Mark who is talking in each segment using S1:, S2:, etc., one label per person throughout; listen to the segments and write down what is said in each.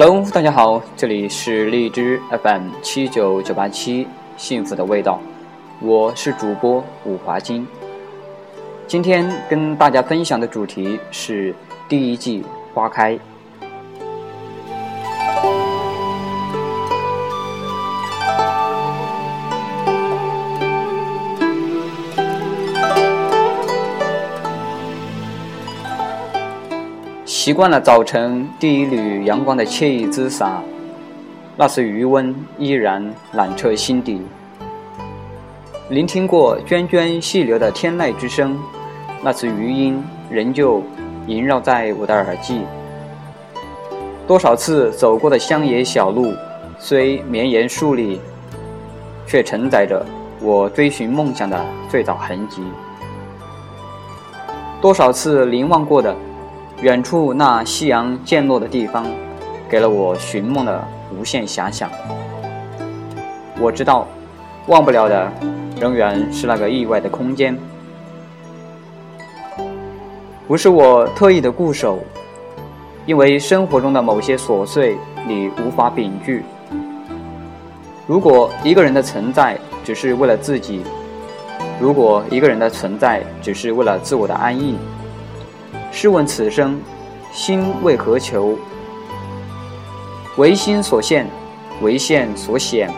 S1: Hello，大家好，这里是荔枝 FM 七九九八七幸福的味道，我是主播武华金。今天跟大家分享的主题是第一季花开。习惯了早晨第一缕阳光的惬意之洒，那是余温依然暖彻心底。聆听过涓涓细流的天籁之声，那次余音仍旧萦绕在我的耳际。多少次走过的乡野小路，虽绵延数里，却承载着我追寻梦想的最早痕迹。多少次凝望过的。远处那夕阳渐落的地方，给了我寻梦的无限遐想。我知道，忘不了的，仍然是那个意外的空间。不是我特意的固守，因为生活中的某些琐碎，你无法摒拒。如果一个人的存在只是为了自己，如果一个人的存在只是为了自我的安逸。试问此生，心为何求？唯心所现，唯现所显，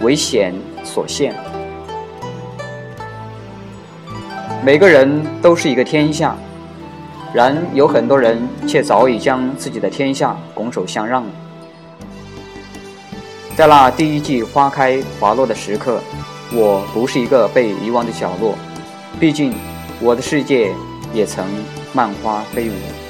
S1: 唯显所现。每个人都是一个天下，然有很多人却早已将自己的天下拱手相让了。在那第一季花开花落的时刻，我不是一个被遗忘的角落，毕竟我的世界也曾。漫花飞舞。